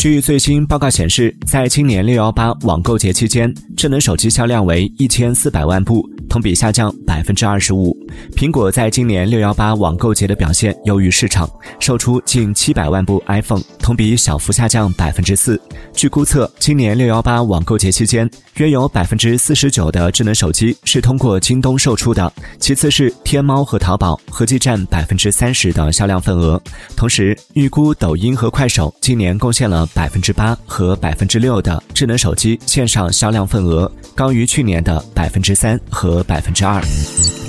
据最新报告显示，在今年六幺八网购节期间，智能手机销量为一千四百万部，同比下降百分之二十五。苹果在今年六幺八网购节的表现优于市场，售出近七百万部 iPhone，同比小幅下降百分之四。据估测，今年六幺八网购节期间，约有百分之四十九的智能手机是通过京东售出的，其次是天猫和淘宝，合计占百分之三十的销量份额。同时，预估抖音和快手今年贡献了。百分之八和百分之六的智能手机线上销量份额高于去年的百分之三和百分之二。